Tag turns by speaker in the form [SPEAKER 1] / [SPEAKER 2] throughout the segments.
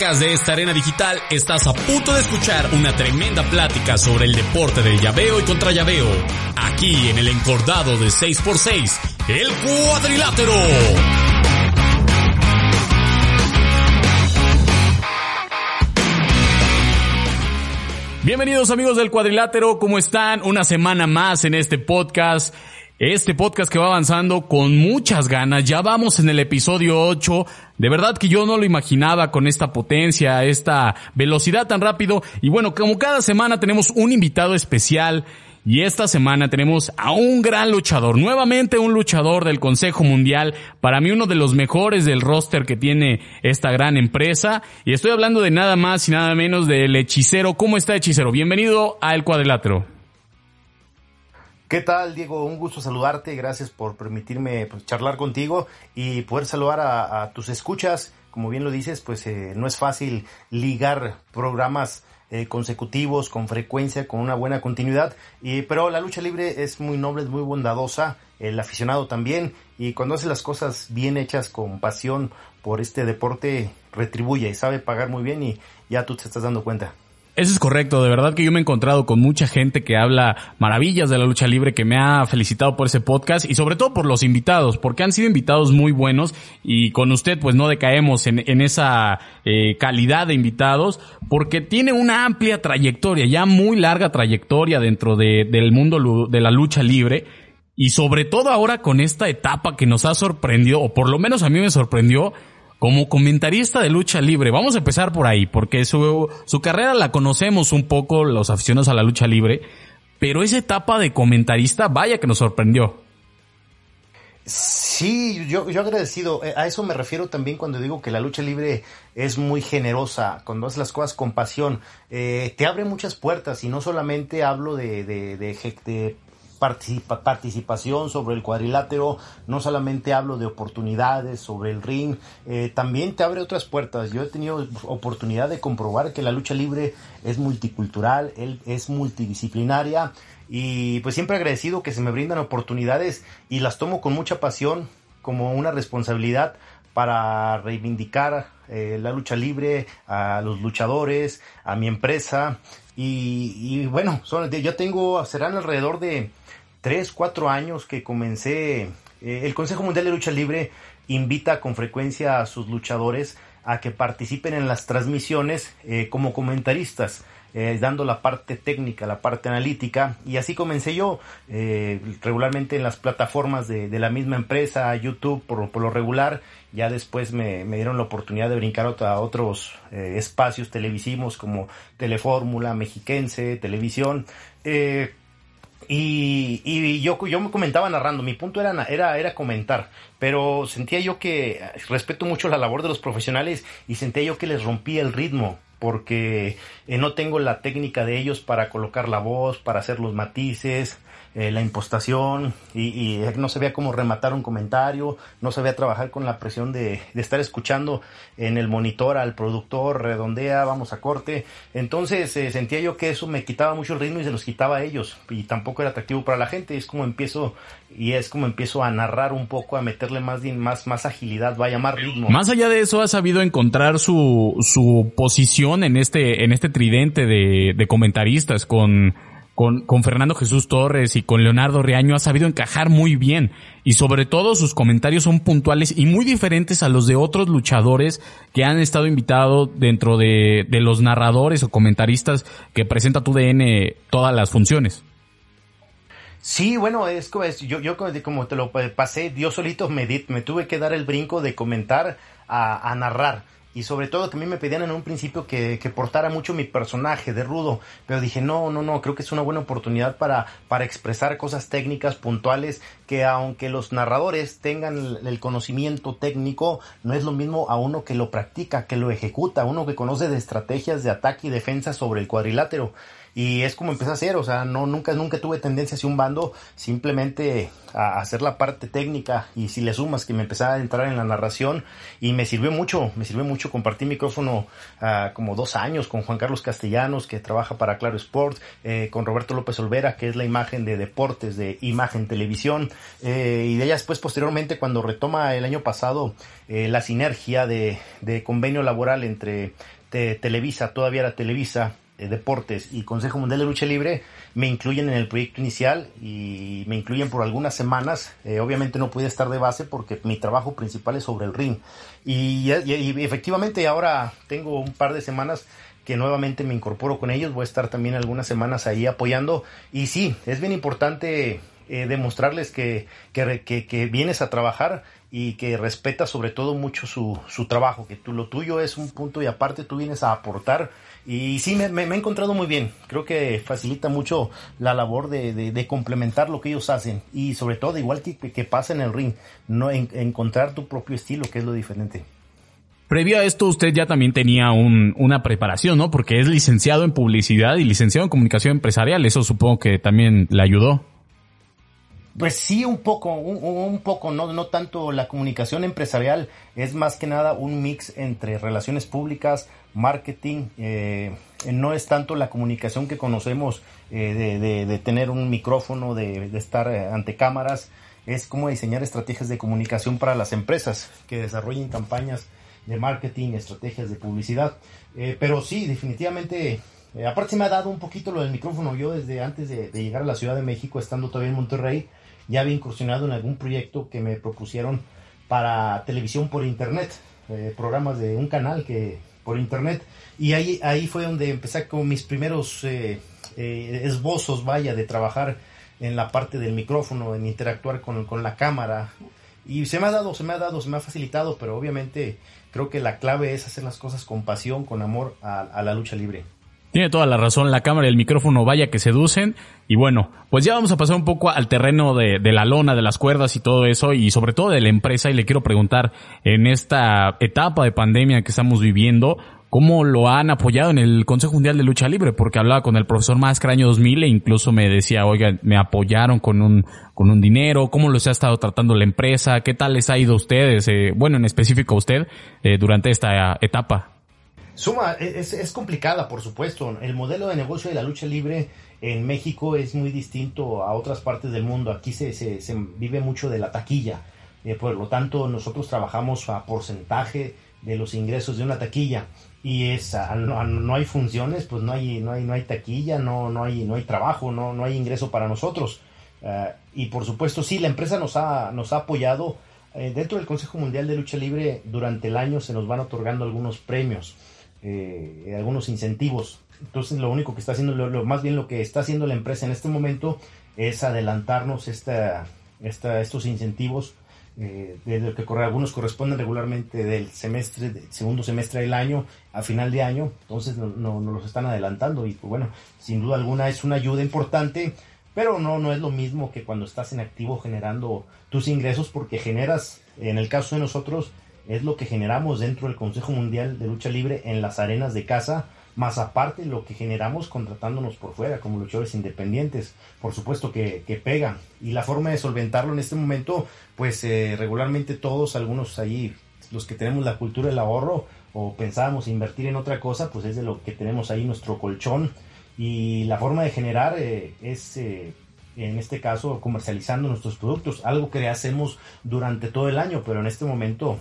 [SPEAKER 1] De esta arena digital estás a punto de escuchar una tremenda plática sobre el deporte del llaveo y contra llaveo. Aquí en el encordado de 6x6, el cuadrilátero. Bienvenidos amigos del cuadrilátero, ¿cómo están? Una semana más en este podcast. Este podcast que va avanzando con muchas ganas, ya vamos en el episodio 8, de verdad que yo no lo imaginaba con esta potencia, esta velocidad tan rápido, y bueno, como cada semana tenemos un invitado especial, y esta semana tenemos a un gran luchador, nuevamente un luchador del Consejo Mundial, para mí uno de los mejores del roster que tiene esta gran empresa, y estoy hablando de nada más y nada menos del hechicero, ¿cómo está hechicero? Bienvenido al cuadrilátero.
[SPEAKER 2] ¿Qué tal, Diego? Un gusto saludarte. Gracias por permitirme pues, charlar contigo y poder saludar a, tus escuchas. Como bien lo dices, pues eh, no es fácil ligar programas eh, consecutivos con frecuencia, con una buena continuidad. Y, pero la lucha libre es muy noble, es muy bondadosa. El aficionado también. Y cuando hace las cosas bien hechas con pasión por este deporte, retribuye y sabe pagar muy bien y ya tú te estás dando cuenta.
[SPEAKER 1] Eso es correcto, de verdad que yo me he encontrado con mucha gente que habla maravillas de la lucha libre, que me ha felicitado por ese podcast y sobre todo por los invitados, porque han sido invitados muy buenos y con usted pues no decaemos en, esa eh, calidad de invitados, porque tiene una amplia trayectoria, ya muy larga trayectoria dentro de, del mundo de la lucha libre y sobre todo ahora con esta etapa que nos ha sorprendido, o por lo menos a mí me sorprendió, como comentarista de lucha libre, vamos a empezar por ahí, porque su, su carrera la conocemos un poco los aficionados a la lucha libre, pero esa etapa de comentarista, vaya que nos sorprendió.
[SPEAKER 2] Sí, yo, yo agradecido. A eso me refiero también cuando digo que la lucha libre es muy generosa, cuando haces las cosas con pasión. Eh, te abre muchas puertas y no solamente hablo de, de, de participa, participación sobre el cuadrilátero, no solamente hablo de oportunidades sobre el ring, eh, también te abre otras puertas. Yo he tenido oportunidad de comprobar que la lucha libre es multicultural, es multidisciplinaria y pues siempre agradecido que se me brindan oportunidades y las tomo con mucha pasión como una responsabilidad para reivindicar eh, la lucha libre, a los luchadores, a mi empresa. Y, bueno, son, yo tengo, serán alrededor de tres, cuatro años que comencé. Eh, el Consejo Mundial de Lucha Libre invita con frecuencia a sus luchadores a que participen en las transmisiones eh, como comentaristas. Eh, dando la parte técnica, la parte analítica, y así comencé yo eh, regularmente en las plataformas de, la misma empresa, YouTube por, por lo regular, ya después me, me, dieron la oportunidad de brincar a otros eh, espacios televisivos como Telefórmula, Mexiquense, Televisión, eh, y, y, yo, yo me comentaba narrando, mi punto era, era, era comentar, pero sentía yo que respeto mucho la labor de los profesionales y sentía yo que les rompía el ritmo porque eh, no tengo la técnica de ellos para colocar la voz, para hacer los matices, eh, la impostación y, y, no sabía cómo rematar un comentario, no sabía trabajar con la presión de, de, estar escuchando en el monitor al productor, redondea, vamos a corte. Entonces eh, sentía yo que eso me quitaba mucho el ritmo y se los quitaba a ellos y tampoco era atractivo para la gente. Es como empiezo y es como empiezo a narrar un poco, a meterle más, más, más agilidad, vaya más ritmo.
[SPEAKER 1] Más allá de eso, ha sabido encontrar su, su posición en este, en este tridente de, de comentaristas con con, con, Fernando Jesús Torres y con Leonardo Riaño ha sabido encajar muy bien y sobre todo sus comentarios son puntuales y muy diferentes a los de otros luchadores que han estado invitados dentro de, de los narradores o comentaristas que presenta tu DN todas las funciones.
[SPEAKER 2] Sí, bueno, es es, yo, yo como te lo pasé, yo solito me, me tuve que dar el brinco de comentar a narrar y sobre todo que a mí me pedían en un principio que, que, portara mucho mi personaje de rudo, pero dije, no, no, no, creo que es una buena oportunidad para, para expresar cosas técnicas puntuales que aunque los narradores tengan el, conocimiento técnico, no es lo mismo a uno que lo practica, que lo ejecuta, uno que conoce de estrategias de ataque y defensa sobre el cuadrilátero y es como empecé a hacer, o sea, no nunca nunca tuve tendencia hacia un bando, simplemente a hacer la parte técnica y si le sumas que me empecé a entrar en la narración y me sirvió mucho, me sirvió mucho compartir micrófono uh, como dos años con Juan Carlos Castellanos que trabaja para Claro Sport, eh, con Roberto López Olvera que es la imagen de deportes de imagen televisión eh, y de ella después posteriormente cuando retoma el año pasado eh, la sinergia de, convenio laboral entre Televisa, todavía era Televisa, Deportes y Consejo Mundial de Lucha Libre me incluyen en el proyecto inicial y me incluyen por algunas semanas. Eh, obviamente no pude estar de base porque mi trabajo principal es sobre el ring. Y, efectivamente ahora tengo un par de semanas que nuevamente me incorporo con ellos. Voy a estar también algunas semanas ahí apoyando. Y sí, es bien importante eh, demostrarles que, que, vienes a trabajar y que respetas sobre todo mucho su, su trabajo, que tú, lo tuyo es un punto y aparte tú vienes a aportar y sí, me, me, he encontrado muy bien. Creo que facilita mucho la labor de, de, complementar lo que ellos hacen. Y sobre todo, igual que, que pasa en el ring, no en, encontrar tu propio estilo, que es lo diferente.
[SPEAKER 1] Previo a esto, usted ya también tenía un, una preparación, ¿no? Porque es licenciado en publicidad y licenciado en comunicación empresarial. Eso supongo que también le ayudó.
[SPEAKER 2] Pues sí, un poco, un, poco, no, no tanto la comunicación empresarial, es más que nada un mix entre relaciones públicas, marketing, eh, no es tanto la comunicación que conocemos eh, de, tener un micrófono, de, estar eh, ante cámaras, es como diseñar estrategias de comunicación para las empresas que desarrollen campañas de marketing, estrategias de publicidad. Eh, pero sí, definitivamente, aparte se me ha dado un poquito lo del micrófono. Yo desde antes de, llegar a la Ciudad de México, estando todavía en Monterrey, ya había incursionado en algún proyecto que me propusieron para televisión por internet, eh, programas de un canal que por internet. Y ahí ahí fue donde empecé con mis primeros eh, eh, esbozos vaya de trabajar en la parte del micrófono en interactuar con, con, la cámara. Y se me ha dado se me ha dado se me ha facilitado pero obviamente creo que la clave es hacer las cosas con pasión con amor a, a la lucha libre
[SPEAKER 1] tiene toda la razón, la cámara y el micrófono vaya que seducen. Y bueno, pues ya vamos a pasar un poco al terreno de, la lona, de las cuerdas y todo eso, y sobre todo de la empresa. Y le quiero preguntar, en esta etapa de pandemia que estamos viviendo, ¿cómo lo han apoyado en el Consejo Mundial de Lucha Libre? Porque hablaba con el profesor Máscara año 2000 e incluso me decía, oiga, me apoyaron con un, con un dinero, ¿cómo los ha estado tratando la empresa? ¿Qué tal les ha ido a ustedes? Eh, bueno, en específico a usted, eh, durante esta etapa.
[SPEAKER 2] Suma, es, es, complicada, por supuesto. El modelo de negocio de la lucha libre en México es muy distinto a otras partes del mundo. Aquí se, se, se vive mucho de la taquilla. Eh, por lo tanto, nosotros trabajamos a porcentaje de los ingresos de una taquilla. Y es, a, no, no, hay funciones, pues no hay, no hay, no hay taquilla, no, no, hay, no hay trabajo, no, no hay ingreso para nosotros. Uh, y por supuesto, sí, la empresa nos ha, nos ha apoyado. Eh, dentro del Consejo Mundial de Lucha Libre, durante el año se nos van otorgando algunos premios eh, algunos incentivos. Entonces lo único que está haciendo, lo, más bien lo que está haciendo la empresa en este momento es adelantarnos esta, esta, estos incentivos eh, de lo que corre, algunos corresponden regularmente del semestre, del segundo semestre del año a final de año, entonces nos no, no los están adelantando y pues bueno, sin duda alguna es una ayuda importante, pero no, no es lo mismo que cuando estás en activo generando tus ingresos porque generas, en el caso de nosotros, es lo que generamos dentro del Consejo Mundial de Lucha Libre en las arenas de casa, más aparte lo que generamos contratándonos por fuera como luchadores independientes. Por supuesto que, que pega. Y la forma de solventarlo en este momento, pues eh, regularmente todos, algunos ahí, los que tenemos la cultura del ahorro o pensábamos invertir en otra cosa, pues es de lo que tenemos ahí nuestro colchón. Y la forma de generar eh, es... Eh, en este caso comercializando nuestros productos, algo que hacemos durante todo el año, pero en este momento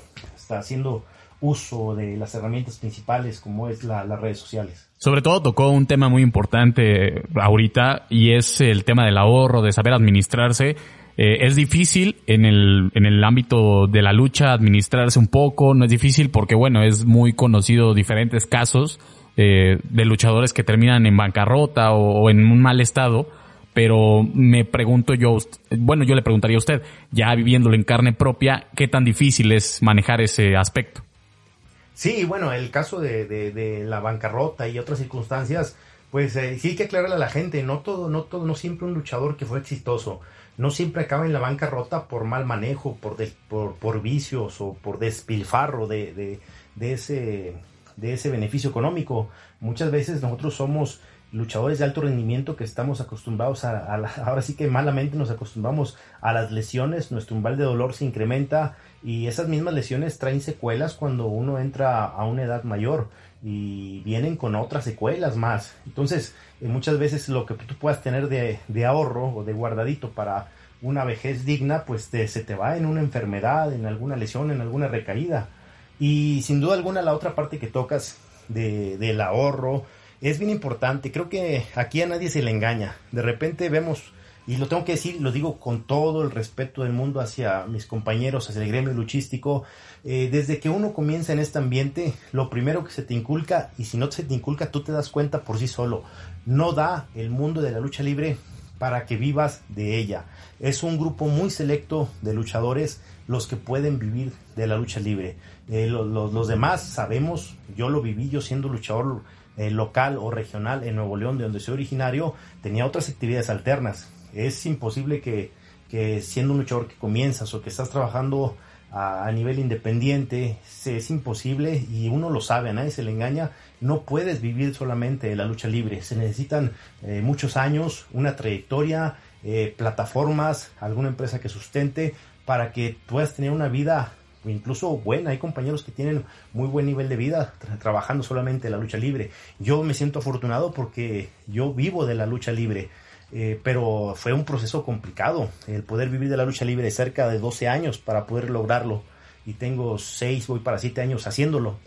[SPEAKER 2] haciendo uso de las herramientas principales como es la, las redes sociales.
[SPEAKER 1] Sobre todo tocó un tema muy importante ahorita y es el tema del ahorro, de saber administrarse. Eh, es difícil en el, en el ámbito de la lucha administrarse un poco, no es difícil porque bueno, es muy conocido diferentes casos eh, de luchadores que terminan en bancarrota o en un mal estado pero me pregunto yo, bueno, yo le preguntaría a usted, ya viviéndolo en carne propia, ¿qué tan difícil es manejar ese aspecto?
[SPEAKER 2] Sí, bueno, el caso de, de, la bancarrota y otras circunstancias, pues eh, sí hay que aclararle a la gente, no todo, no todo, no siempre un luchador que fue exitoso, no siempre acaba en la bancarrota por mal manejo, por, por, por, vicios o por despilfarro de, de, de, ese, de ese beneficio económico. Muchas veces nosotros somos luchadores de alto rendimiento que estamos acostumbrados a, ahora sí que malamente nos acostumbramos a las lesiones, nuestro umbral de dolor se incrementa y esas mismas lesiones traen secuelas cuando uno entra a una edad mayor y vienen con otras secuelas más. Entonces, eh, muchas veces lo que tú puedas tener de, de, ahorro o de guardadito para una vejez digna, pues se te va en una enfermedad, en alguna lesión, en alguna recaída. Y sin duda alguna la otra parte que tocas de, del ahorro, es bien importante. Creo que aquí a nadie se le engaña. De repente vemos, y lo tengo que decir, lo digo con todo el respeto del mundo hacia mis compañeros, hacia el gremio luchístico, eh, desde que uno comienza en este ambiente, lo primero que se te inculca, y si no se te inculca, tú te das cuenta por sí solo, no da el mundo de la lucha libre para que vivas de ella. Es un grupo muy selecto de luchadores los que pueden vivir de la lucha libre. Eh, los demás sabemos, yo lo viví, yo siendo luchador eh, local o regional en Nuevo León, de donde soy originario, tenía otras actividades alternas. Es imposible que, siendo un luchador que comienzas o que estás trabajando a, nivel independiente, es imposible y uno lo sabe, a nadie se le engaña, no puedes vivir solamente la lucha libre, se necesitan eh, muchos años, una trayectoria, eh, plataformas, alguna empresa que sustente para que puedas tener una vida incluso buena. Hay compañeros que tienen muy buen nivel de vida trabajando solamente la lucha libre. Yo me siento afortunado porque yo vivo de la lucha libre. Eh, pero fue un proceso complicado el poder vivir de la lucha libre cerca de 12 años para poder lograrlo y tengo 6, voy para 7 años haciéndolo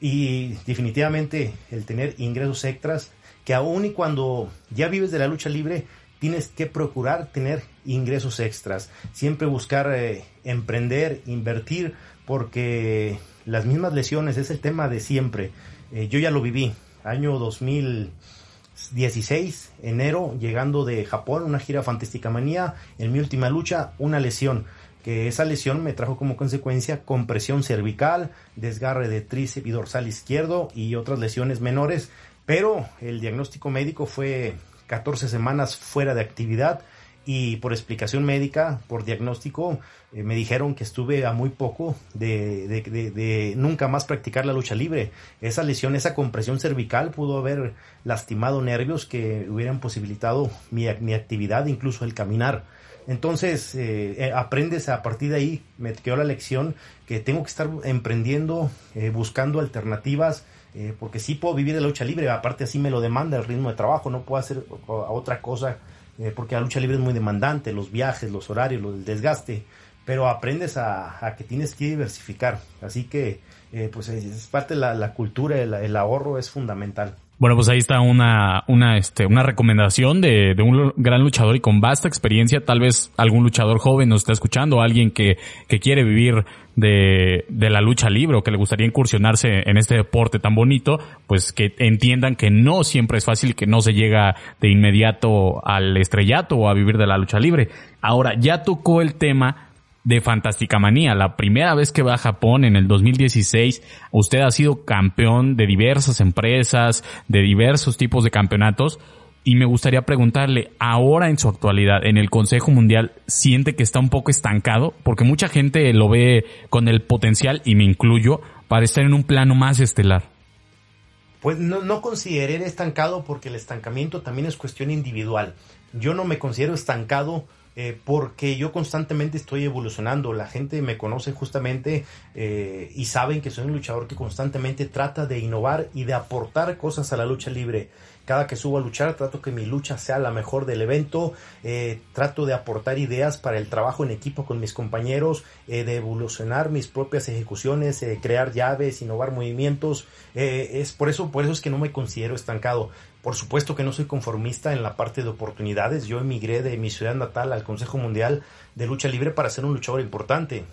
[SPEAKER 2] y definitivamente el tener ingresos extras que aún y cuando ya vives de la lucha libre tienes que procurar tener ingresos extras, siempre buscar eh, emprender, invertir, porque las mismas lesiones es el tema de siempre. Eh, yo ya lo viví, año 2016, enero, llegando de Japón, una gira Fantástica Manía, en mi última lucha, una lesión que esa lesión me trajo como consecuencia compresión cervical, desgarre de tríceps y dorsal izquierdo y otras lesiones menores, pero el diagnóstico médico fue 14 semanas fuera de actividad y por explicación médica, por diagnóstico, eh, me dijeron que estuve a muy poco de, de, nunca más practicar la lucha libre. Esa lesión, esa compresión cervical pudo haber lastimado nervios que hubieran posibilitado mi, mi actividad, incluso el caminar. Entonces, eh, eh, aprendes a partir de ahí, me quedó la lección que tengo que estar emprendiendo, buscando alternativas, eh, porque sí puedo vivir de la lucha libre, aparte así me lo demanda el ritmo de trabajo, no puedo hacer otra cosa, eh, porque la lucha libre es muy demandante, los viajes, los horarios, el desgaste, pero aprendes a, que tienes que diversificar, así que eh, pues es parte de la, cultura, el ahorro es fundamental.
[SPEAKER 1] Bueno, pues ahí está una, una, este, una recomendación de, de, un gran luchador y con vasta experiencia. Tal vez algún luchador joven nos está escuchando, alguien que, que quiere vivir de, de la lucha libre o que le gustaría incursionarse en este deporte tan bonito, pues que entiendan que no siempre es fácil, que no se llega de inmediato al estrellato o a vivir de la lucha libre. Ahora, ya tocó el tema de Fantástica Manía. La primera vez que va a Japón en el 2016, usted ha sido campeón de diversas empresas, de diversos tipos de campeonatos. Y me gustaría preguntarle, ahora en su actualidad, en el Consejo Mundial, ¿siente que está un poco estancado? Porque mucha gente lo ve con el potencial, y me incluyo, para estar en un plano más estelar.
[SPEAKER 2] Pues no, no consideré estancado porque el estancamiento también es cuestión individual. Yo no me considero estancado eh, porque yo constantemente estoy evolucionando. La gente me conoce justamente eh, y saben que soy un luchador que constantemente trata de innovar y de aportar cosas a la lucha libre cada que subo a luchar trato que mi lucha sea la mejor del evento, eh, trato de aportar ideas para el trabajo en equipo con mis compañeros, eh, de evolucionar mis propias ejecuciones, eh, crear llaves, innovar movimientos, es por eso, por eso es que no me considero estancado. Por supuesto que no soy conformista en la parte de oportunidades. Yo emigré de mi ciudad natal al Consejo Mundial de Lucha Libre para ser un luchador importante.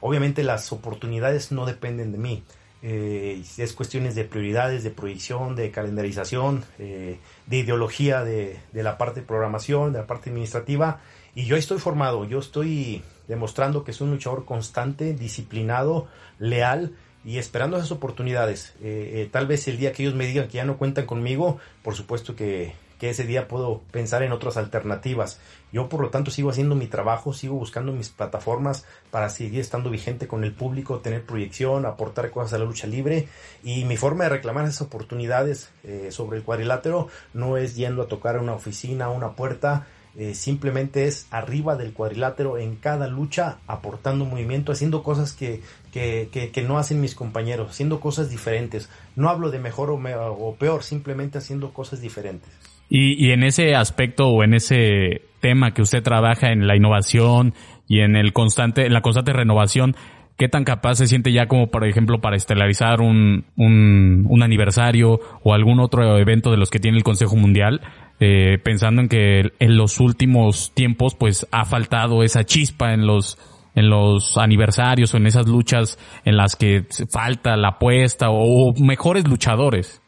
[SPEAKER 2] obviamente las oportunidades no dependen de mí eh, es cuestiones de prioridades, de proyección, de calendarización, eh, de ideología de, la parte de programación, de la parte administrativa. Y yo estoy formado, yo estoy demostrando que soy un luchador constante, disciplinado, leal y esperando esas oportunidades. Eh, eh, tal vez el día que ellos me digan que ya no cuentan conmigo, por supuesto que, que ese día puedo pensar en otras alternativas. Yo por lo tanto sigo haciendo mi trabajo, sigo buscando mis plataformas para seguir estando vigente con el público, tener proyección, aportar cosas a la lucha libre y mi forma de reclamar esas oportunidades eh, sobre el cuadrilátero no es yendo a tocar a una oficina, una puerta, eh, simplemente es arriba del cuadrilátero en cada lucha aportando movimiento, haciendo cosas que, que, que, no hacen mis compañeros, haciendo cosas diferentes. No hablo de mejor o, o peor, simplemente haciendo cosas diferentes.
[SPEAKER 1] Y, en ese aspecto o en ese tema que usted trabaja en la innovación y en el constante, en la constante renovación, ¿qué tan capaz se siente ya como, por ejemplo, para estelarizar un, un, un aniversario o algún otro evento de los que tiene el Consejo Mundial? Eh, pensando en que en los últimos tiempos pues ha faltado esa chispa en los en los aniversarios o en esas luchas en las que falta la apuesta o mejores luchadores.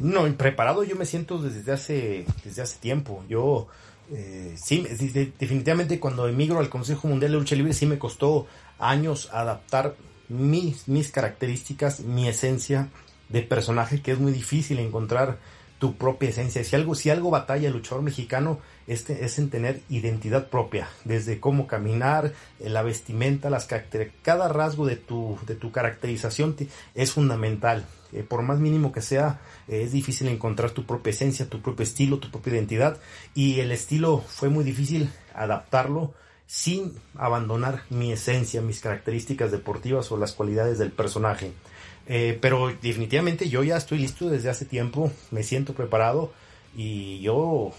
[SPEAKER 2] No, preparado yo me siento desde hace, desde hace tiempo. Yo, eh, sí, definitivamente cuando emigro al Consejo Mundial de Lucha Libre sí me costó años adaptar mis, mis características, mi esencia de personaje, que es muy difícil encontrar tu propia esencia. Si algo, si algo batalla el luchador mexicano este, es en tener identidad propia, desde cómo caminar, eh, la vestimenta, las características, cada rasgo de tu, de tu caracterización es fundamental. Eh, por más mínimo que sea, eh, es difícil encontrar tu propia esencia, tu propio estilo, tu propia identidad. Y el estilo fue muy difícil adaptarlo sin abandonar mi esencia, mis características deportivas o las cualidades del personaje. Pero definitivamente yo ya estoy listo desde hace tiempo, me siento preparado y yo,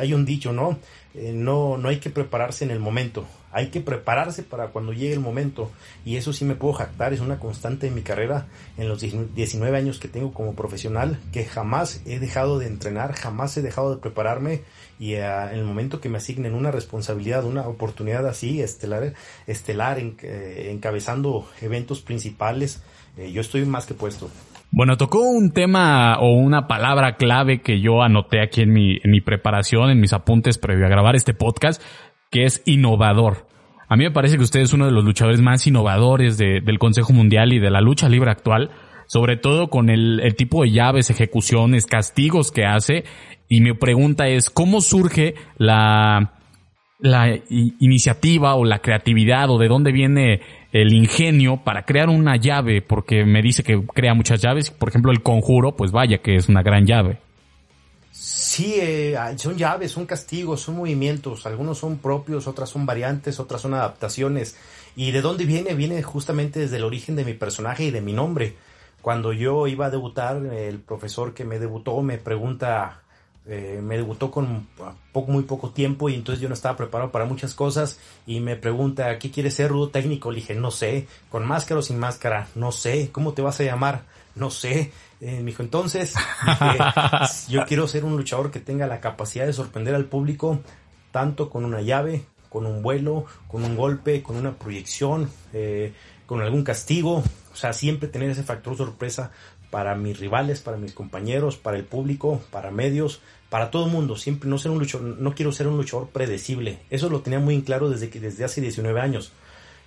[SPEAKER 2] hay un dicho, ¿no? no, no hay que prepararse en el momento, hay que prepararse para cuando llegue el momento. Y eso sí me puedo jactar, es una constante en mi carrera, en los 19 años que tengo como profesional, que jamás he dejado de entrenar, jamás he dejado de prepararme. Y eh, en el momento que me asignen una responsabilidad, una oportunidad así, estelar, estelar eh, encabezando eventos principales, eh, yo estoy más que puesto.
[SPEAKER 1] Bueno, tocó un tema o una palabra clave que yo anoté aquí en mi, preparación, en mis apuntes previo a grabar este podcast, que es innovador. A mí me parece que usted es uno de los luchadores más innovadores del Consejo Mundial y de la lucha libre actual, sobre todo con el tipo de llaves, ejecuciones, castigos que hace. Y mi pregunta es, ¿cómo surge la, la iniciativa o la creatividad o de dónde viene el ingenio para crear una llave? Porque me dice que crea muchas llaves. Por ejemplo, el conjuro, pues vaya que es una gran llave.
[SPEAKER 2] Sí, eh, son llaves, son castigos, son movimientos. Algunos son propios, otras son variantes, otras son adaptaciones. ¿Y de dónde viene? Viene justamente desde el origen de mi personaje y de mi nombre. Cuando yo iba a debutar, el profesor que me debutó me pregunta, eh, me debutó con poco, muy poco tiempo y entonces yo no estaba preparado para muchas cosas y me pregunta, ¿qué quieres ser rudo técnico? Le dije, no sé, con máscara o sin máscara, no sé, ¿cómo te vas a llamar? No sé, eh, me dijo, entonces, yo quiero ser un luchador que tenga la capacidad de sorprender al público, tanto con una llave, con un vuelo, con un golpe, con una proyección, eh, con algún castigo. O sea, siempre tener ese factor sorpresa para mis rivales, para mis compañeros, para el público, para medios, para todo el mundo. Siempre no ser un luchador, no quiero ser un luchador predecible. Eso lo tenía muy claro desde que desde hace 19 años.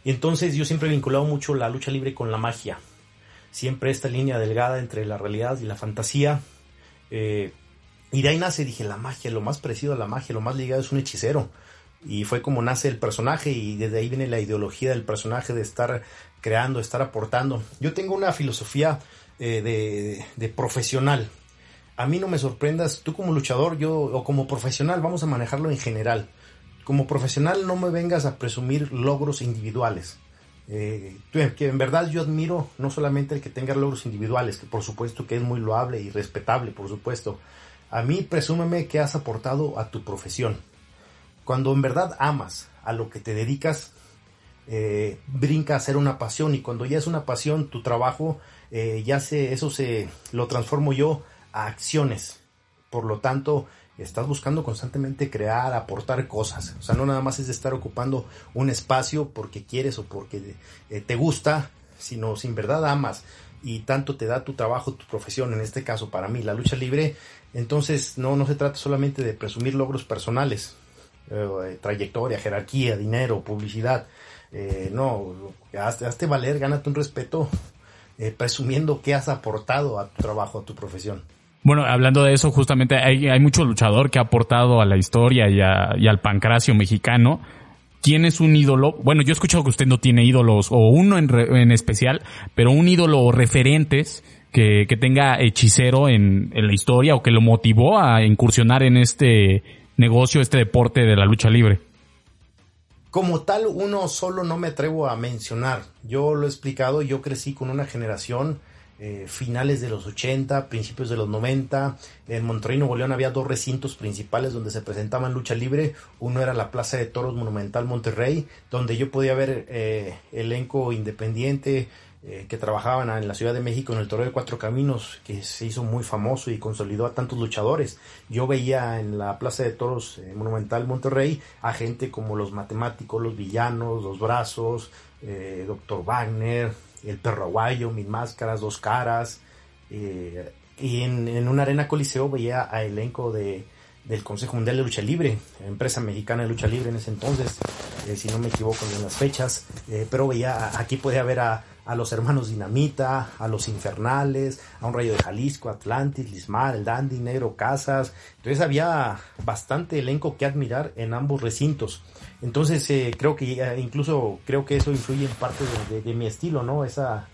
[SPEAKER 2] Y entonces yo siempre vinculado mucho la lucha libre con la magia siempre esta línea delgada entre la realidad y la fantasía. Eh, y de ahí nace, dije, la magia, lo más parecido a la magia, lo más ligado es un hechicero. Y fue como nace el personaje y desde ahí viene la ideología del personaje de estar creando, estar aportando. Yo tengo una filosofía eh, de, profesional. A mí no me sorprendas, tú como luchador, yo o como profesional, vamos a manejarlo en general. Como profesional no me vengas a presumir logros individuales eh, que en verdad yo admiro no solamente el que tenga logros individuales, que por supuesto que es muy loable y respetable, por supuesto. A mí presúmeme que has aportado a tu profesión. Cuando en verdad amas a lo que te dedicas, eh, brinca a ser una pasión y cuando ya es una pasión, tu trabajo, eh, ya se, eso se lo transformo yo a acciones. Por lo tanto, estás buscando constantemente crear, aportar cosas. O sea, no nada más es de estar ocupando un espacio porque quieres o porque eh, te gusta, sino sin verdad amas y tanto te da tu trabajo, tu profesión, en este caso para mí, la lucha libre. Entonces, no, no se trata solamente de presumir logros personales. eh, trayectoria, jerarquía, dinero, publicidad. Eh, no, hazte, valer, gánate un respeto eh, presumiendo que has aportado a tu trabajo, a tu profesión.
[SPEAKER 1] Bueno, hablando de eso, justamente hay, hay mucho luchador que ha aportado a la historia y, a, y al pancracio mexicano. ¿Quién es un ídolo? Bueno, yo he escuchado que usted no tiene ídolos, o uno en, re, en especial, pero un ídolo referentes que, que tenga hechicero en, en, la historia o que lo motivó a incursionar en este negocio, este deporte de la lucha libre.
[SPEAKER 2] Como tal, uno solo no me atrevo a mencionar. Yo lo he explicado, yo crecí con una generación eh, finales de los 80, principios de los 90. En Monterrey, Nuevo León había dos recintos principales donde se presentaban lucha libre. Uno era la Plaza de Toros Monumental Monterrey, donde yo podía ver eh, elenco independiente eh, que trabajaban en la Ciudad de México en el Toro de Cuatro Caminos, que se hizo muy famoso y consolidó a tantos luchadores. Yo veía en la Plaza de Toros Monumental Monterrey a gente como los matemáticos, los villanos, los brazos, Doctor Wagner, el perro aguayo, mil máscaras, dos caras. Eh, y en, en, una arena coliseo veía a elenco de, del Consejo Mundial de Lucha Libre, empresa mexicana de lucha libre en ese entonces, eh, si no me equivoco en las fechas, eh, pero veía, aquí podía ver a, a, los hermanos Dinamita, a los Infernales, a un Rayo de Jalisco, Atlantis, Lismar, el Dandy, Negro Casas, entonces había bastante elenco que admirar en ambos recintos. Entonces eh, creo que eh, incluso creo que eso influye en parte de, mi estilo, ¿no? Esa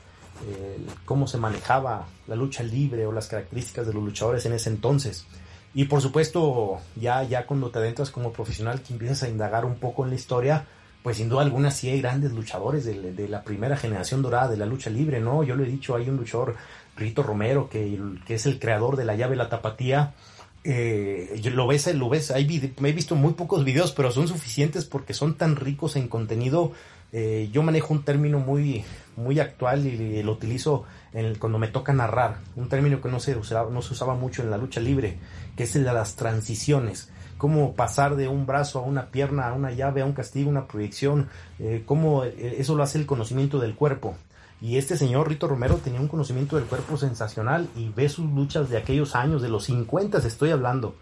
[SPEAKER 2] eh, cómo se manejaba la lucha libre o las características de los luchadores en ese entonces. Y por supuesto, ya, ya cuando te adentras como profesional, que empiezas a indagar un poco en la historia, pues sin duda alguna sí hay grandes luchadores de, la primera generación dorada de la lucha libre, ¿no? Yo lo he dicho, hay un luchador, Rito Romero, que, es el creador de la llave La Tapatía, eh, lo ves, lo ves, hay, me he visto muy pocos videos, pero son suficientes porque son tan ricos en contenido. Eh, yo manejo un término muy, muy actual y, lo utilizo en cuando me toca narrar, un término que no se, usaba, no se usaba mucho en la lucha libre, que es el de las transiciones. Cómo pasar de un brazo a una pierna, a una llave, a un castigo, una proyección, eh, cómo eso lo hace el conocimiento del cuerpo. Y este señor Rito Romero tenía un conocimiento del cuerpo sensacional y ve sus luchas de aquellos años, de los 50 estoy hablando,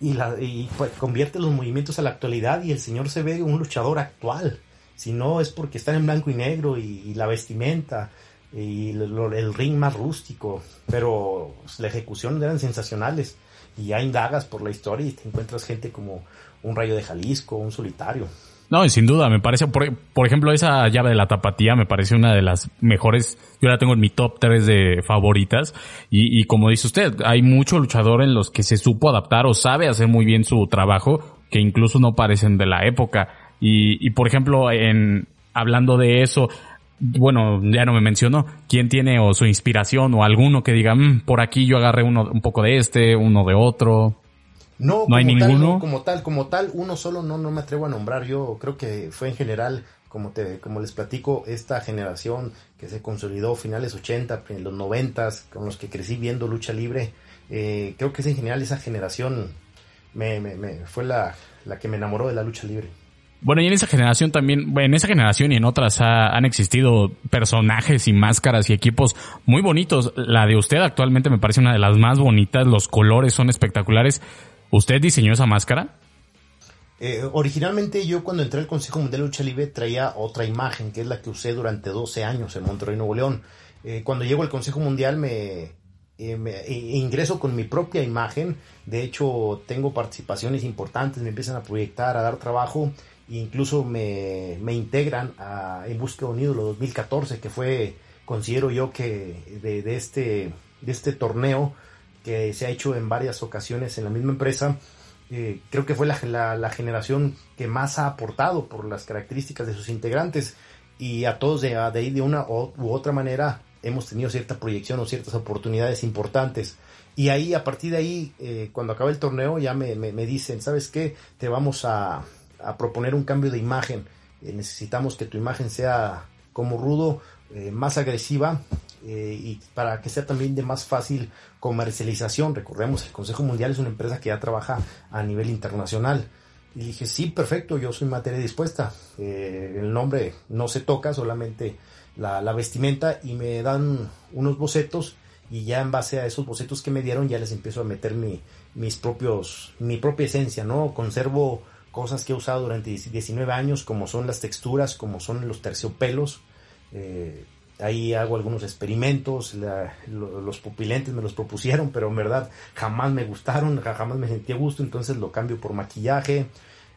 [SPEAKER 2] y, la, y pues, convierte los movimientos a la actualidad y el señor se ve un luchador actual. Si no es porque están en blanco y negro y, la vestimenta y el, ring más rústico, pero la ejecución eran sensacionales. Y ya indagas por la historia y te encuentras gente como un Rayo de Jalisco, un solitario.
[SPEAKER 1] No, y sin duda, me parece, por, por, ejemplo, esa llave de la tapatía me parece una de las mejores, yo la tengo en mi top 3 de favoritas, y, y como dice usted, hay mucho luchador en los que se supo adaptar o sabe hacer muy bien su trabajo, que incluso no parecen de la época, y, y por ejemplo, en, hablando de eso, bueno, ya no me mencionó, quién tiene o su inspiración o alguno que diga, mmm, por aquí yo agarré uno, un poco de este, uno de otro.
[SPEAKER 2] No, ¿No hay ninguno. Tal, no, como tal, como tal, uno solo no, no me atrevo a nombrar. Yo creo que fue en general, como te, como les platico, esta generación que se consolidó finales 80, en los 90, con los que crecí viendo lucha libre. Eh, creo que es en general esa generación me, me, me fue la, la que me enamoró de la lucha libre.
[SPEAKER 1] Bueno, y en esa generación también, en esa generación y en otras ha, han existido personajes y máscaras y equipos muy bonitos. La de usted actualmente me parece una de las más bonitas, los colores son espectaculares. ¿Usted diseñó esa máscara?
[SPEAKER 2] Eh, originalmente yo cuando entré al Consejo Mundial de Lucha Libre traía otra imagen, que es la que usé durante 12 años en Monterrey, Nuevo León. Eh, cuando llego al Consejo Mundial me, eh, me ingreso con mi propia imagen, de hecho tengo participaciones importantes, me empiezan a proyectar, a dar trabajo, incluso me, me integran a, en Busca de un ídolo 2014, que fue, considero yo que de, de, este, de este torneo, que se ha hecho en varias ocasiones en la misma empresa, eh, creo que fue la, la, generación que más ha aportado por las características de sus integrantes y a todos de, de, de una u otra manera hemos tenido cierta proyección o ciertas oportunidades importantes. Y ahí, a partir de ahí, eh, cuando acaba el torneo, ya me, me, me, dicen, ¿sabes qué? Te vamos a, a proponer un cambio de imagen. Eh, necesitamos que tu imagen sea como rudo, eh, más agresiva eh, y para que sea también de más fácil comercialización. Recordemos, el Consejo Mundial es una empresa que ya trabaja a nivel internacional. Y dije, sí, perfecto, yo soy materia dispuesta. El nombre no se toca, solamente la, la, vestimenta y me dan unos bocetos y ya en base a esos bocetos que me dieron ya les empiezo a meter mi, mis propios, mi propia esencia, ¿no? Conservo cosas que he usado durante 19 años, como son las texturas, como son los terciopelos. Eh, ahí hago algunos experimentos, los pupilentes me los propusieron, pero en verdad jamás me gustaron, jamás me sentí a gusto, entonces lo cambio por maquillaje,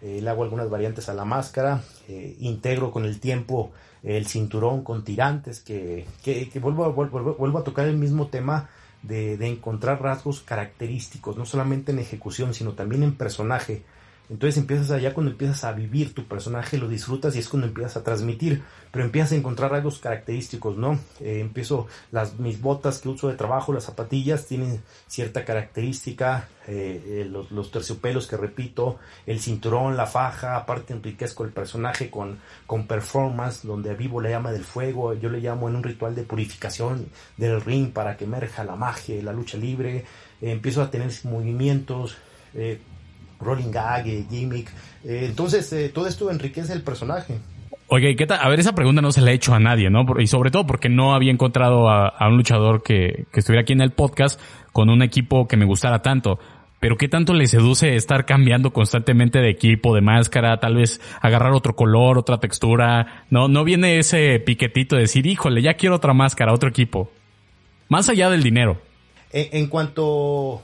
[SPEAKER 2] eh, le hago algunas variantes a la máscara, eh, integro con el tiempo el cinturón con tirantes, que, que, vuelvo, vuelvo, vuelvo, a tocar el mismo tema de, de encontrar rasgos característicos, no solamente en ejecución, sino también en personaje entonces empiezas allá cuando empiezas a vivir tu personaje, lo disfrutas y es cuando empiezas a transmitir, pero empiezas a encontrar algo característicos, ¿no? Eh, empiezo, las, mis botas que uso de trabajo, las zapatillas, tienen cierta característica, eh, eh, los, los, terciopelos que repito, el cinturón, la faja, aparte enriquezco el personaje con, con performance, donde vivo la llama del fuego, yo le llamo en un ritual de purificación del ring para que emerja la magia, la lucha libre, empiezo a tener movimientos, rolling gag, eh, gimmick. Eh, entonces, eh, todo esto enriquece el personaje.
[SPEAKER 1] Oye, ¿qué tal? A ver, esa pregunta no se la he hecho a nadie, ¿no? Y sobre todo porque no había encontrado a, un luchador que, que, estuviera aquí en el podcast con un equipo que me gustara tanto. Pero ¿qué tanto le seduce estar cambiando constantemente de equipo, de máscara, tal vez agarrar otro color, otra textura? No, no viene ese piquetito de decir, híjole, ya quiero otra máscara, otro equipo. Más allá del dinero.
[SPEAKER 2] en cuanto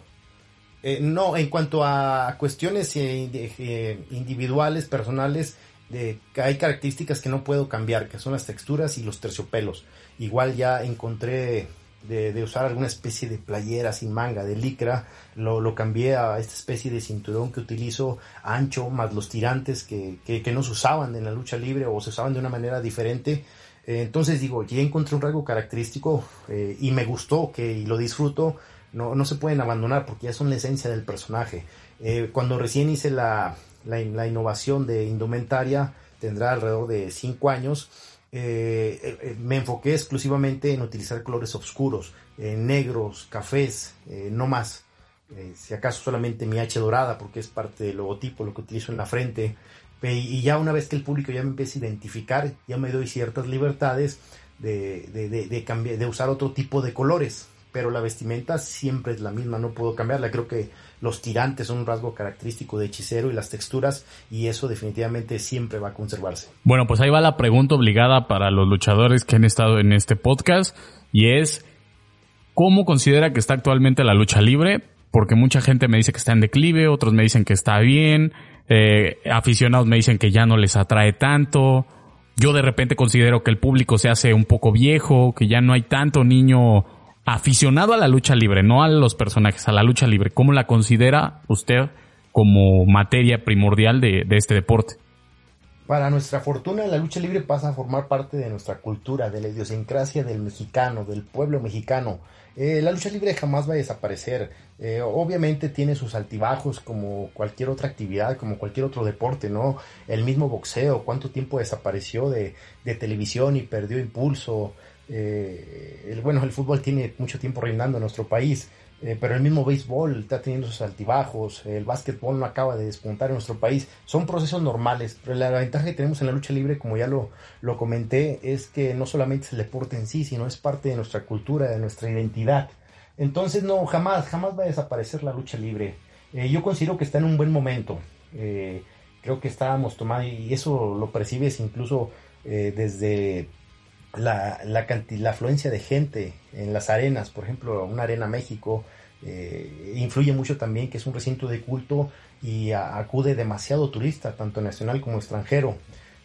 [SPEAKER 2] eh, no, en cuanto a cuestiones eh, eh, individuales, personales, hay características que no puedo cambiar, que son las texturas y los terciopelos. Igual ya encontré de, usar alguna especie de playera sin manga, de licra, lo, cambié a esta especie de cinturón que utilizo ancho, más los tirantes que, que, no se usaban en la lucha libre o se usaban de una manera diferente. entonces digo, ya encontré un rasgo característico y me gustó, que y lo disfruto no, no se pueden abandonar porque ya son la esencia del personaje. Eh, cuando recién hice la, la, innovación de indumentaria, tendrá alrededor de 5 años, eh, eh, me enfoqué exclusivamente en utilizar colores oscuros, negros, cafés, no más. si acaso solamente mi H dorada, porque es parte del logotipo, lo que utilizo en la frente. Y ya una vez que el público ya me empieza a identificar, ya me doy ciertas libertades de, de, de, cambiar, de usar otro tipo de colores pero la vestimenta siempre es la misma, no puedo cambiarla. Creo que los tirantes son un rasgo característico de hechicero y las texturas, y eso definitivamente siempre va a conservarse.
[SPEAKER 1] Bueno, pues ahí va la pregunta obligada para los luchadores que han estado en este podcast, y es, ¿cómo considera que está actualmente la lucha libre? Porque mucha gente me dice que está en declive, otros me dicen que está bien, eh, aficionados me dicen que ya no les atrae tanto. Yo de repente considero que el público se hace un poco viejo, que ya no hay tanto niño aficionado a la lucha libre, no a los personajes, a la lucha libre, ¿cómo la considera usted como materia primordial de, este deporte?
[SPEAKER 2] Para nuestra fortuna, la lucha libre pasa a formar parte de nuestra cultura, de la idiosincrasia del mexicano, del pueblo mexicano. Eh, la lucha libre jamás va a desaparecer. Eh, obviamente tiene sus altibajos como cualquier otra actividad, como cualquier otro deporte, ¿no? El mismo boxeo, cuánto tiempo desapareció de, de televisión y perdió impulso. Eh, el, bueno, el fútbol tiene mucho tiempo reinando en nuestro país, eh, pero el mismo béisbol está teniendo sus altibajos, el básquetbol no acaba de despuntar en nuestro país. Son procesos normales, pero la, ventaja que tenemos en la lucha libre, como ya lo, lo comenté, es que no solamente es el deporte en sí, sino es parte de nuestra cultura, de nuestra identidad. Entonces, no, jamás, jamás va a desaparecer la lucha libre. Eh, yo considero que está en un buen momento. creo que estábamos tomando, y eso lo percibes incluso desde la, la, afluencia de gente en las arenas, por ejemplo, una arena México, eh, influye mucho también que es un recinto de culto y acude demasiado turista, tanto nacional como extranjero.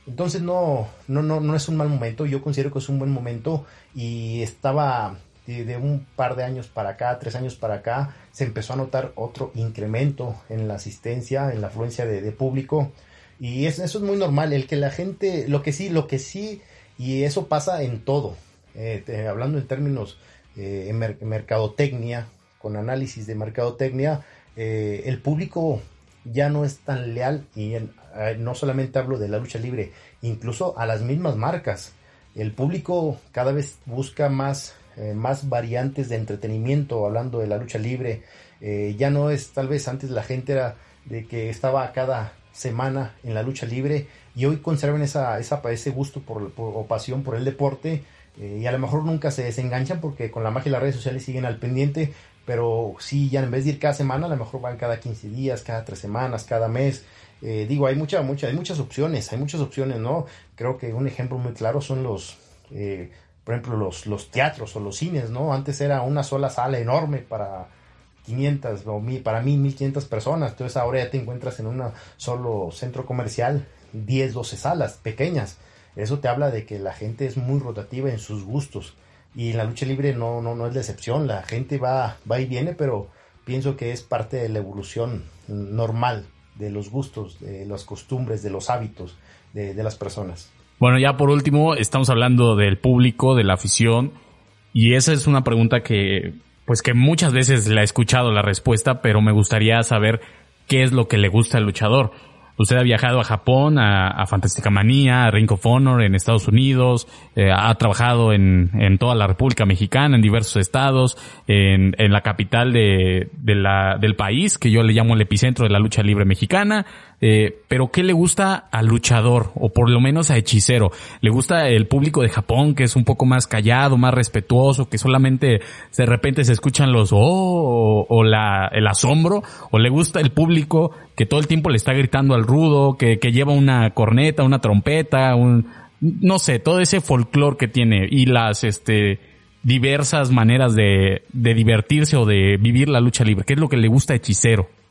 [SPEAKER 2] Entonces no, no, no, no es un mal momento, yo considero que es un buen momento y estaba de, un par de años para acá, tres años para acá, se empezó a notar otro incremento en la asistencia, en la afluencia de público. Y eso es muy normal, el que la gente, lo que sí, lo que sí y eso pasa en todo. Eh, hablando en términos eh, mercadotecnia, con análisis de mercadotecnia, eh, el público ya no es tan leal y no solamente hablo de la lucha libre, incluso a las mismas marcas. El público cada vez busca más, más variantes de entretenimiento, hablando de la lucha libre. ya no es tal vez antes la gente era de que estaba cada semana en la lucha libre y hoy conservan esa, esa, ese gusto por, o pasión por el deporte eh, y a lo mejor nunca se desenganchan porque con la magia de las redes sociales siguen al pendiente, pero sí, ya en vez de ir cada semana, a lo mejor van cada 15 días, cada tres semanas, cada mes. Eh, digo, hay, mucha, mucha, hay muchas opciones, hay muchas opciones, ¿no? Creo que un ejemplo muy claro son los, eh, por ejemplo, los, los teatros o los cines, ¿no? Antes era una sola sala enorme para 500 o para mí 1500 personas, entonces ahora ya te encuentras en un solo centro comercial 10, 12 salas pequeñas. Eso te habla de que la gente es muy rotativa en sus gustos. Y en la lucha libre no, no, no es la excepción. La gente va, va y viene, pero pienso que es parte de la evolución normal de los gustos, de las costumbres, de los hábitos de las personas.
[SPEAKER 1] Bueno, ya por último, estamos hablando del público, de la afición. Y esa es una pregunta que, pues que muchas veces la he escuchado la respuesta, pero me gustaría saber qué es lo que le gusta al luchador. Usted ha viajado a Japón, a, a Fantástica Manía, a Ring of Honor en Estados Unidos, eh, ha trabajado en, en, toda la República Mexicana, en diversos estados, en, en la capital de, de la, del país, que yo le llamo el epicentro de la lucha libre mexicana, eh, pero ¿qué le gusta al luchador? O por lo menos a hechicero. ¿Le gusta el público de Japón, que es un poco más callado, más respetuoso, que solamente de repente se escuchan los oh o, o la, el asombro? ¿O le gusta el público que todo el tiempo le está gritando al rudo, que, que lleva una corneta, una trompeta, un, no sé, todo ese folclore que tiene y las, este, diversas maneras de, de divertirse o de vivir la lucha libre? ¿Qué es lo que le gusta a Hechicero?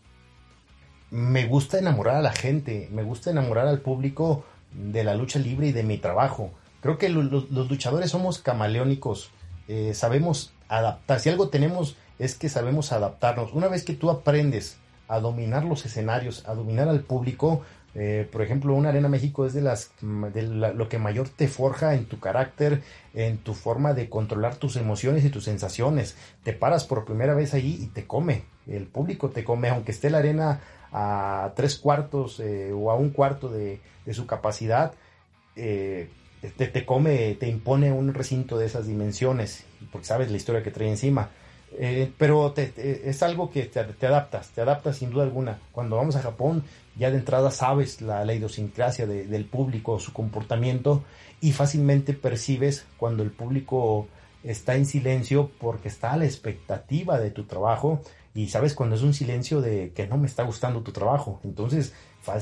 [SPEAKER 2] Me gusta enamorar a la gente, me gusta enamorar al público de la lucha libre y de mi trabajo. Creo que los, luchadores somos camaleónicos, eh, sabemos adaptar. Si algo tenemos es que sabemos adaptarnos. Una vez que tú aprendes a dominar los escenarios, a dominar al público, eh, por ejemplo, una Arena México es de las de la, lo que mayor te forja en tu carácter, en tu forma de controlar tus emociones y tus sensaciones. Te paras por primera vez allí y te come. El público te come, aunque esté la arena a tres cuartos eh, o a un cuarto de, su capacidad, eh, te, te, come, te impone un recinto de esas dimensiones, porque sabes la historia que trae encima. Eh, pero te, es algo que te, adaptas, te adaptas sin duda alguna. Cuando vamos a Japón, ya de entrada sabes la, la idiosincrasia de, del público, su comportamiento, y fácilmente percibes cuando el público está en silencio porque está a la expectativa de tu trabajo y sabes cuando es un silencio de que no me está gustando tu trabajo. Entonces,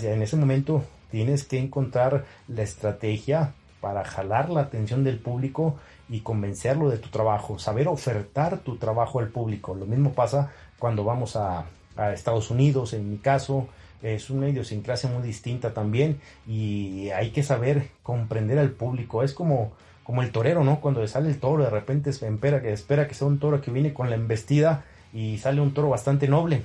[SPEAKER 2] en ese momento tienes que encontrar la estrategia para jalar la atención del público y convencerlo de tu trabajo, saber ofertar tu trabajo al público. Lo mismo pasa cuando vamos a, Estados Unidos, en mi caso, es una idiosincrasia muy distinta también y hay que saber comprender al público. Es como, como el torero, ¿no? Cuando sale el toro, de repente espera espera que sea un toro que viene con la embestida y sale un toro bastante noble.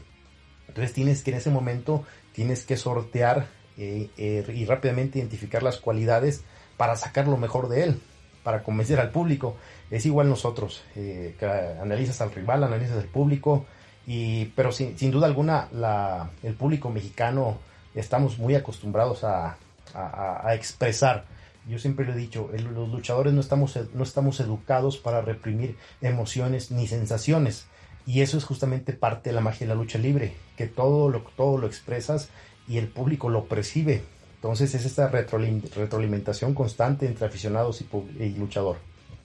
[SPEAKER 2] Entonces tienes que en ese momento tienes que sortear eh, eh, y rápidamente identificar las cualidades para sacar lo mejor de él, para convencer al público. Es igual nosotros, eh, analizas al rival, analizas al público, y, pero sin, sin duda alguna la, el público mexicano estamos muy acostumbrados a, a, a expresar. Yo siempre lo he dicho, los luchadores no estamos, no estamos educados para reprimir emociones ni sensaciones y eso es justamente parte de la magia de la lucha libre, que todo lo, todo lo expresas y el público lo percibe. Entonces es esta retroalimentación constante entre aficionados y, y luchador.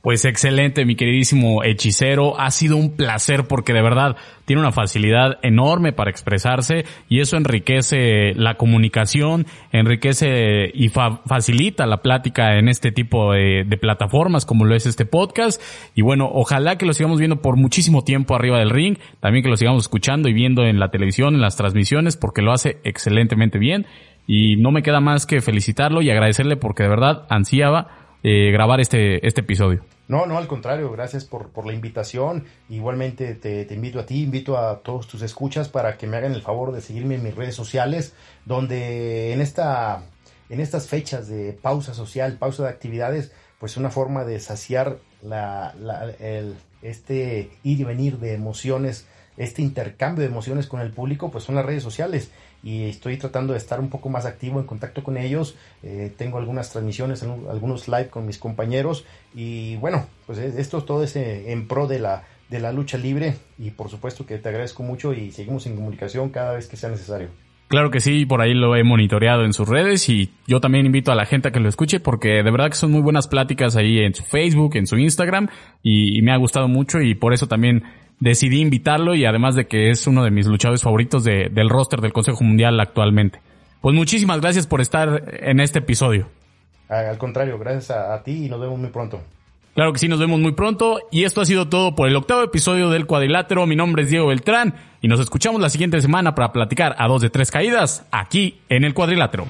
[SPEAKER 1] Pues excelente, mi queridísimo hechicero. Ha sido un placer porque de verdad tiene una facilidad enorme para expresarse y eso enriquece la comunicación, enriquece y fa facilita la plática en este tipo de, de, plataformas como lo es este podcast. Y bueno, ojalá que lo sigamos viendo por muchísimo tiempo arriba del ring, también que lo sigamos escuchando y viendo en la televisión, en las transmisiones, porque lo hace excelentemente bien. Y no me queda más que felicitarlo y agradecerle porque de verdad ansiaba eh, grabar este, este episodio.
[SPEAKER 2] No, no, al contrario, gracias por, por la invitación. Igualmente te, te, invito a ti, invito a todos tus escuchas para que me hagan el favor de seguirme en mis redes sociales, donde en esta en estas fechas de pausa social, pausa de actividades, pues una forma de saciar la, la, el, este ir y venir de emociones, este intercambio de emociones con el público, pues son las redes sociales y estoy tratando de estar un poco más activo en contacto con ellos. Eh, tengo algunas transmisiones, algunos live con mis compañeros y bueno, pues esto todo es en pro de la, de la lucha libre y por supuesto que te agradezco mucho y seguimos en comunicación cada vez que sea necesario.
[SPEAKER 1] Claro que sí, por ahí lo he monitoreado en sus redes y yo también invito a la gente a que lo escuche porque de verdad que son muy buenas pláticas ahí en su Facebook, en su Instagram y, me ha gustado mucho y por eso también decidí invitarlo y además de que es uno de mis luchadores favoritos de, del roster del Consejo Mundial actualmente. Pues muchísimas gracias por estar en este episodio.
[SPEAKER 2] Al contrario, gracias a ti y nos vemos muy pronto.
[SPEAKER 1] Claro que sí, nos vemos muy pronto. Y esto ha sido todo por el octavo episodio del Cuadrilátero. Mi nombre es Diego Beltrán y nos escuchamos la siguiente semana para platicar a dos de tres caídas aquí en el Cuadrilátero.